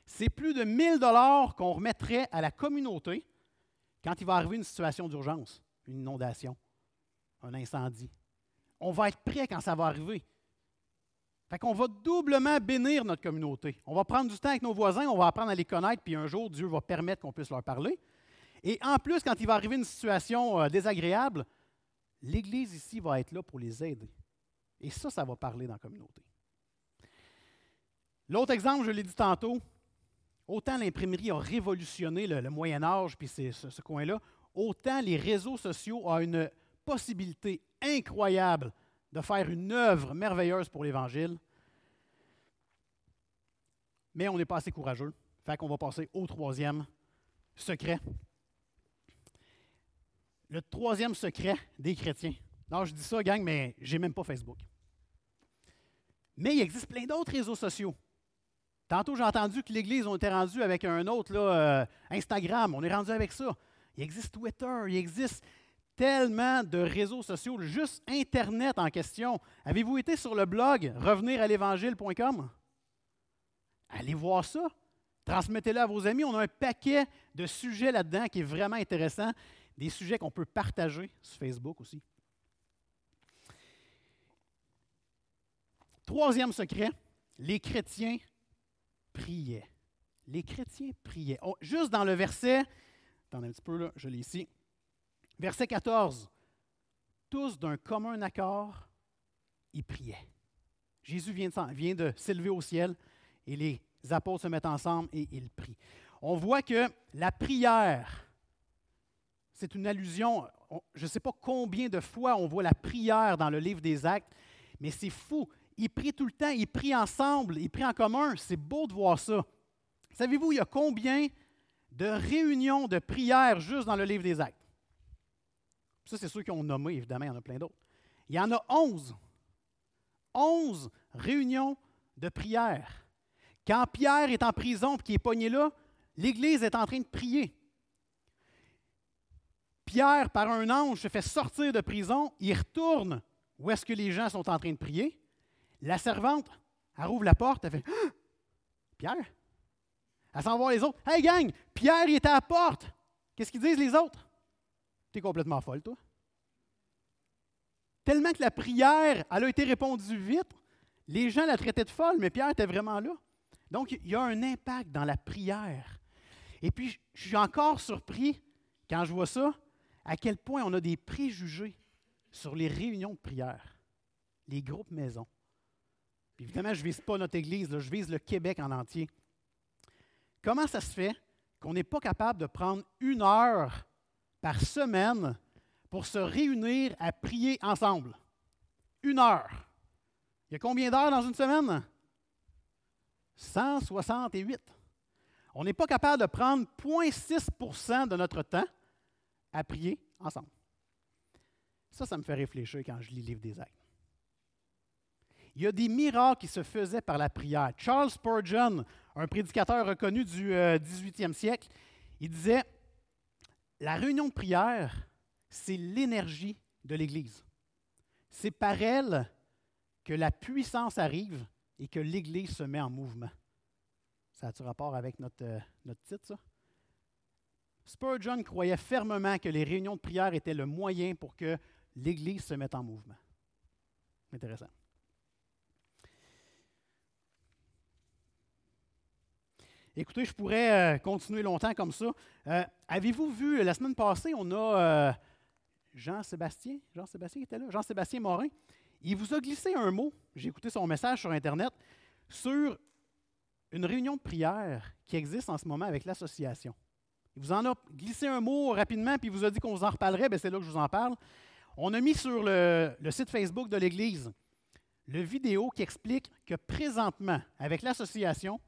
C'est plus de 1000 dollars qu'on remettrait à la communauté quand il va arriver une situation d'urgence, une inondation, un incendie. On va être prêt quand ça va arriver. Fait qu'on va doublement bénir notre communauté. On va prendre du temps avec nos voisins, on va apprendre à les connaître, puis un jour, Dieu va permettre qu'on puisse leur parler. Et en plus, quand il va arriver une situation euh, désagréable, l'Église ici va être là pour les aider. Et ça, ça va parler dans la communauté. L'autre exemple, je l'ai dit tantôt, autant l'imprimerie a révolutionné le, Moyen Âge, puis ce, ce coin-là, autant les réseaux sociaux ont une possibilité incroyable de faire une œuvre merveilleuse pour l'Évangile. Mais on n'est pas assez courageux. Fait qu'on va passer au troisième secret. Le troisième secret des chrétiens. Non, je dis ça, gang, mais j'ai même pas Facebook. Mais il existe plein d'autres réseaux sociaux. Tantôt, j'ai entendu que l'Église, on était rendu avec un autre, là, euh, Instagram. On est rendu avec ça. Il existe Twitter, il existe tellement de réseaux sociaux, juste Internet en question. Avez-vous été sur le blog revenir à l'évangile.com? Allez voir ça. Transmettez-le à vos amis. On a un paquet de sujets là-dedans qui est vraiment intéressant, des sujets qu'on peut partager sur Facebook aussi. Troisième secret, les chrétiens priaient. Les chrétiens priaient. Oh, juste dans le verset, attendez un petit peu là, je l'ai ici. Verset 14. Tous d'un commun accord, ils priaient. Jésus vient de, s'élever au ciel et les apôtres se mettent ensemble et ils prient. On voit que la prière, c'est une allusion, je ne sais pas combien de fois on voit la prière dans le livre des actes, mais c'est fou. Ils prient tout le temps, ils prient ensemble, ils prient en commun. C'est beau de voir ça. Savez-vous, il y a combien de réunions de prière juste dans le livre des actes? Ça, c'est ceux qui ont nommé, évidemment, il y en a plein d'autres. Il y en a onze. Onze réunions de prière. Quand Pierre est en prison et qu'il est pogné là, l'Église est en train de prier. Pierre, par un ange, se fait sortir de prison, il retourne où est-ce que les gens sont en train de prier. La servante, elle rouvre la porte, elle fait ah! Pierre? Elle s'en les autres. Hey gang, Pierre, il est à la porte. Qu'est-ce qu'ils disent les autres? Tu es complètement folle, toi. Tellement que la prière, elle a été répondue vite, les gens la traitaient de folle, mais Pierre était vraiment là. Donc, il y a un impact dans la prière. Et puis, je suis encore surpris, quand je vois ça, à quel point on a des préjugés sur les réunions de prière, les groupes maisons. Puis évidemment, je ne vise pas notre Église, je vise le Québec en entier. Comment ça se fait qu'on n'est pas capable de prendre une heure par semaine pour se réunir à prier ensemble. Une heure. Il y a combien d'heures dans une semaine? 168. On n'est pas capable de prendre 0,6% de notre temps à prier ensemble. Ça, ça me fait réfléchir quand je lis le livre des actes. Il y a des miracles qui se faisaient par la prière. Charles Spurgeon, un prédicateur reconnu du 18e euh, siècle, il disait la réunion de prière, c'est l'énergie de l'Église. C'est par elle que la puissance arrive et que l'Église se met en mouvement. Ça a-tu rapport avec notre, euh, notre titre, ça? Spurgeon croyait fermement que les réunions de prière étaient le moyen pour que l'Église se mette en mouvement. Intéressant. Écoutez, je pourrais euh, continuer longtemps comme ça. Euh, avez-vous vu, la semaine passée, on a euh, Jean-Sébastien, Jean-Sébastien était là, Jean-Sébastien Morin. Il vous a glissé un mot, j'ai écouté son message sur Internet, sur une réunion de prière qui existe en ce moment avec l'association. Il vous en a glissé un mot rapidement, puis il vous a dit qu'on vous en reparlerait, bien c'est là que je vous en parle. On a mis sur le, le site Facebook de l'Église le vidéo qui explique que présentement, avec l'association,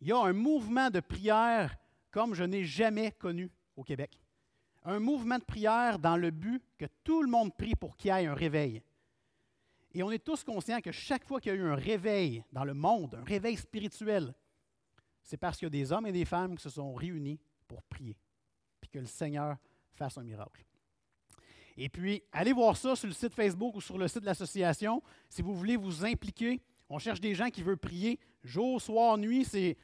il y a un mouvement de prière comme je n'ai jamais connu au Québec. un mouvement de prière dans le but que tout le monde prie pour qu'il y ait un réveil. Et on est tous conscients que chaque fois qu'il y a eu un réveil dans le monde, un réveil spirituel, c'est parce qu'il y a des hommes et des femmes qui se sont réunis pour prier, puis que le Seigneur fasse un miracle. Et puis, allez voir ça sur le site Facebook ou sur le site de l'association. Si vous voulez vous impliquer, on cherche des gens qui veulent prier jour, soir, nuit. C'est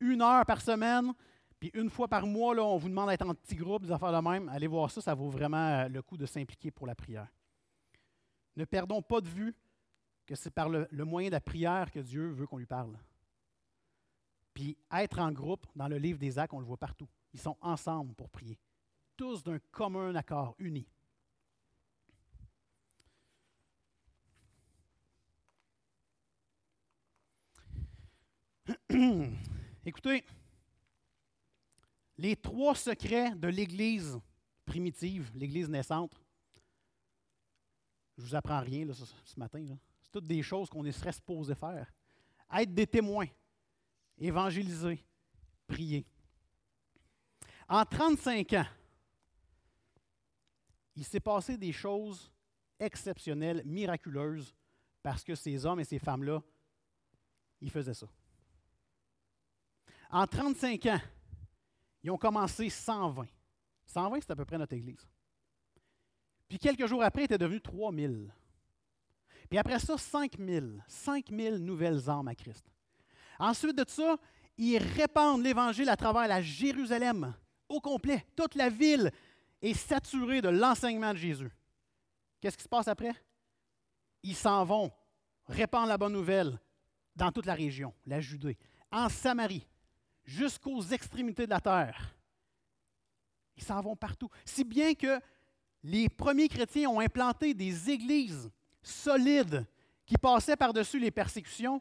une heure par semaine. Puis une fois par mois, là, on vous demande d'être en petit groupe, des affaires de même. Allez voir ça, ça vaut vraiment euh, le coup de s'impliquer pour la prière. Ne perdons pas de vue que c'est par le, le, moyen de la prière que Dieu veut qu'on lui parle. Puis être en groupe, dans le livre des actes, on le voit partout. Ils sont ensemble pour prier. Tous d'un commun accord, unis. Écoutez, les trois secrets de l'Église primitive, l'Église naissante, je ne vous apprends rien ce, matin. C'est toutes des choses qu'on serait supposé faire. Être des témoins, évangéliser, prier. En 35 ans, il s'est passé des choses exceptionnelles, miraculeuses, parce que ces hommes et ces femmes-là, ils faisaient ça. En 35 ans, ils ont commencé 120. 120, c'est à peu près notre Église. Puis quelques jours après, il était devenu 3000. Puis après ça, 5000. 5000 nouvelles âmes à Christ. Ensuite de ça, ils répandent l'Évangile à travers la Jérusalem au complet. Toute la ville est saturée de l'enseignement de Jésus. Qu'est-ce qui se passe après? Ils s'en vont, répandre la bonne nouvelle dans toute la région, la Judée, en Samarie, jusqu'aux extrémités de la terre. Ils s'en vont partout. Si bien que les premiers chrétiens ont implanté des églises solides qui passaient par-dessus les persécutions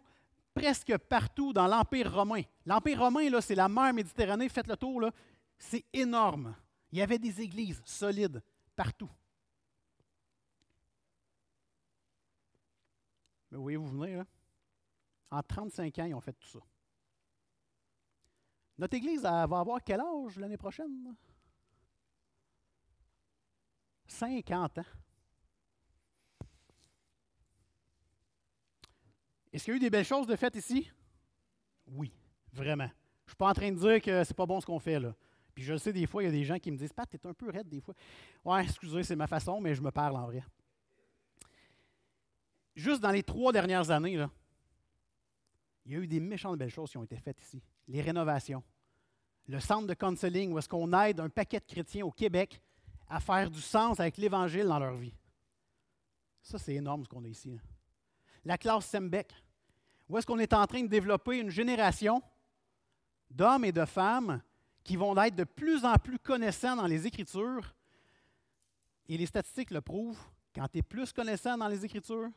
presque partout dans l'Empire romain. L'Empire romain, c'est la mer Méditerranée, faites le tour, c'est énorme. Il y avait des églises solides partout. Mais vous voyez, vous venez, là, en 35 ans, ils ont fait tout ça. Notre Église va avoir quel âge l'année prochaine? 50 ans. Est-ce qu'il y a eu des belles choses de faites ici? Oui, vraiment. Je ne suis pas en train de dire que c'est pas bon ce qu'on fait là. Puis je le sais, des fois, il y a des gens qui me disent Pat, es un peu raide des fois. Ouais, excusez, c'est ma façon, mais je me parle en vrai. Juste dans les trois dernières années, là, il y a eu des méchantes belles choses qui ont été faites ici. Les rénovations. Le centre de counseling où est-ce qu'on aide un paquet de chrétiens au Québec à faire du sens avec l'Évangile dans leur vie. Ça, c'est énorme ce qu'on a ici. La classe Sembec. Où est-ce qu'on est en train de développer une génération d'hommes et de femmes qui vont être de plus en plus connaissants dans les Écritures? Et les statistiques le prouvent. Quand tu es plus connaissant dans les Écritures,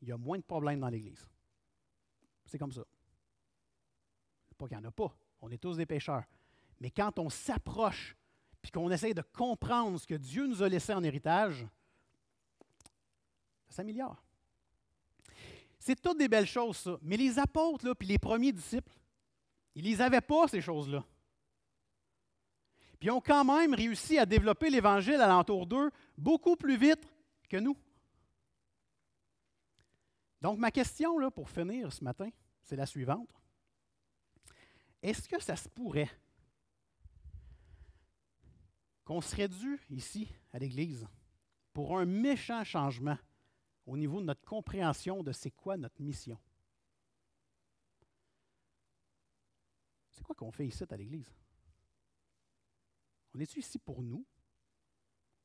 il y a moins de problèmes dans l'Église. C'est comme ça. Pas qu'il n'y en a pas. On est tous des pécheurs. Mais quand on s'approche puis qu'on essaye de comprendre ce que Dieu nous a laissé en héritage, ça s'améliore. C'est toutes des belles choses, ça. Mais les apôtres, là, puis les premiers disciples, ils ne les avaient pas, ces choses-là. Puis ils ont quand même réussi à développer l'Évangile alentour d'eux beaucoup plus vite que nous. Donc, ma question pour finir ce matin, c'est la suivante. Est-ce que ça se pourrait qu'on serait dû ici, à l'Église, pour un méchant changement au niveau de notre compréhension de c'est quoi notre mission? C'est quoi qu'on fait ici à l'Église? On est-tu ici pour nous?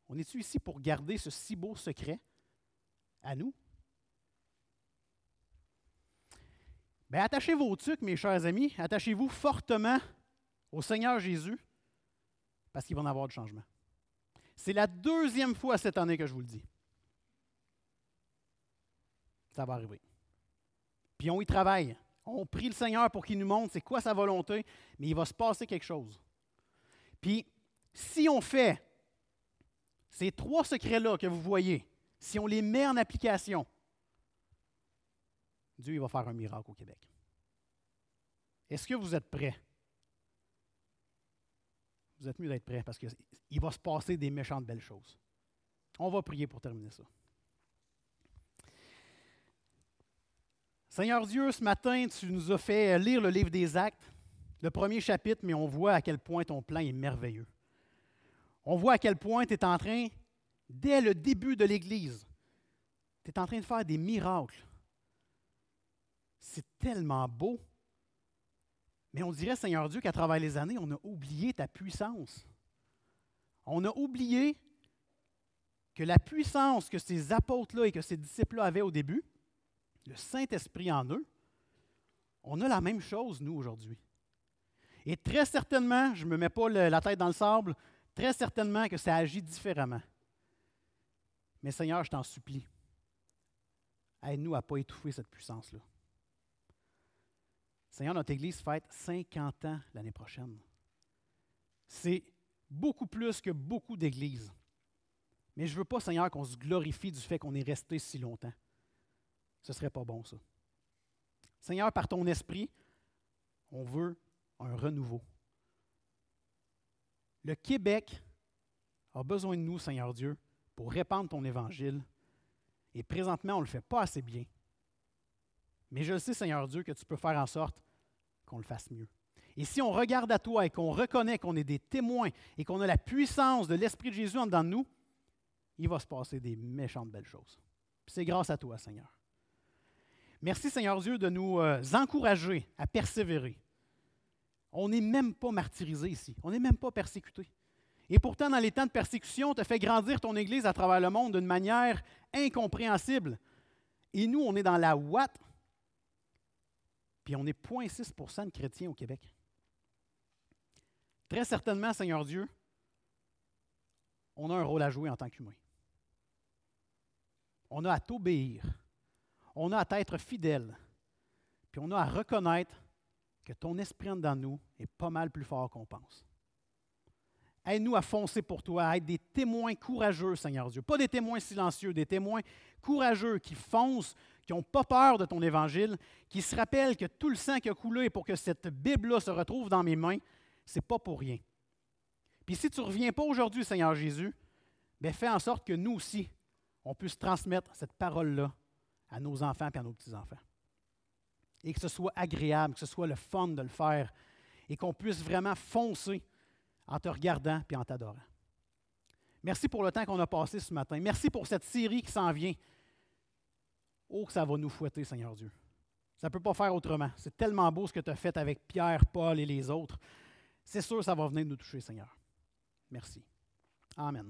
On est-tu ici pour garder ce si beau secret à nous? Bien, attachez vos tucs, mes chers amis. Attachez-vous fortement au Seigneur Jésus parce qu'il va en avoir du changement. C'est la deuxième fois cette année que je vous le dis. Ça va arriver. Puis on y travaille. On prie le Seigneur pour qu'il nous montre c'est quoi sa volonté, mais il va se passer quelque chose. Puis, si on fait ces trois secrets-là que vous voyez, si on les met en application, Dieu il va faire un miracle au Québec. Est-ce que vous êtes prêts? Vous êtes mieux d'être prêts parce qu'il va se passer des méchantes belles choses. On va prier pour terminer ça. Seigneur Dieu, ce matin, tu nous as fait lire le livre des actes, le premier chapitre, mais on voit à quel point ton plan est merveilleux. On voit à quel point tu es en train, dès le début de l'Église, tu es en train de faire des miracles. C'est tellement beau. Mais on dirait, Seigneur Dieu, qu'à travers les années, on a oublié ta puissance. On a oublié que la puissance que ces apôtres-là et que ces disciples-là avaient au début, le Saint-Esprit en eux, on a la même chose, nous, aujourd'hui. Et très certainement, je ne me mets pas la tête dans le sable, très certainement que ça agit différemment. Mais Seigneur, je t'en supplie, aide-nous à ne pas étouffer cette puissance-là. Seigneur, notre Église fête 50 ans l'année prochaine. C'est beaucoup plus que beaucoup d'églises. Mais je ne veux pas, Seigneur, qu'on se glorifie du fait qu'on est resté si longtemps. Ce ne serait pas bon, ça. Seigneur, par ton esprit, on veut un renouveau. Le Québec a besoin de nous, Seigneur Dieu, pour répandre ton évangile. Et présentement, on ne le fait pas assez bien. Mais je sais, Seigneur Dieu, que tu peux faire en sorte qu'on le fasse mieux. Et si on regarde à toi et qu'on reconnaît qu'on est des témoins et qu'on a la puissance de l'Esprit de Jésus en dedans de nous, il va se passer des méchantes belles choses. C'est grâce à toi, Seigneur. Merci, Seigneur Dieu, de nous euh, encourager à persévérer. On n'est même pas martyrisé ici. On n'est même pas persécuté. Et pourtant, dans les temps de persécution, tu as fait grandir ton Église à travers le monde d'une manière incompréhensible. Et nous, on est dans la ouate, puis on est 0,6% de chrétiens au Québec. Très certainement, Seigneur Dieu, on a un rôle à jouer en tant qu'humain. On a à t'obéir. On a à être fidèle. Puis on a à reconnaître que ton esprit en nous est pas mal plus fort qu'on pense. Aide-nous à foncer pour toi, à être des témoins courageux, Seigneur Dieu. Pas des témoins silencieux, des témoins courageux qui foncent, qui n'ont pas peur de ton évangile, qui se rappellent que tout le sang qui a coulé pour que cette Bible-là se retrouve dans mes mains, ce n'est pas pour rien. Puis si tu ne reviens pas aujourd'hui, Seigneur Jésus, bien fais en sorte que nous aussi, on puisse transmettre cette parole-là à nos enfants et à nos petits-enfants. Et que ce soit agréable, que ce soit le fun de le faire, et qu'on puisse vraiment foncer en te regardant et en t'adorant. Merci pour le temps qu'on a passé ce matin. Merci pour cette série qui s'en vient. Oh, que ça va nous fouetter, Seigneur Dieu. Ça ne peut pas faire autrement. C'est tellement beau ce que tu as fait avec Pierre, Paul et les autres. C'est sûr ça va venir nous toucher, Seigneur. Merci. Amen.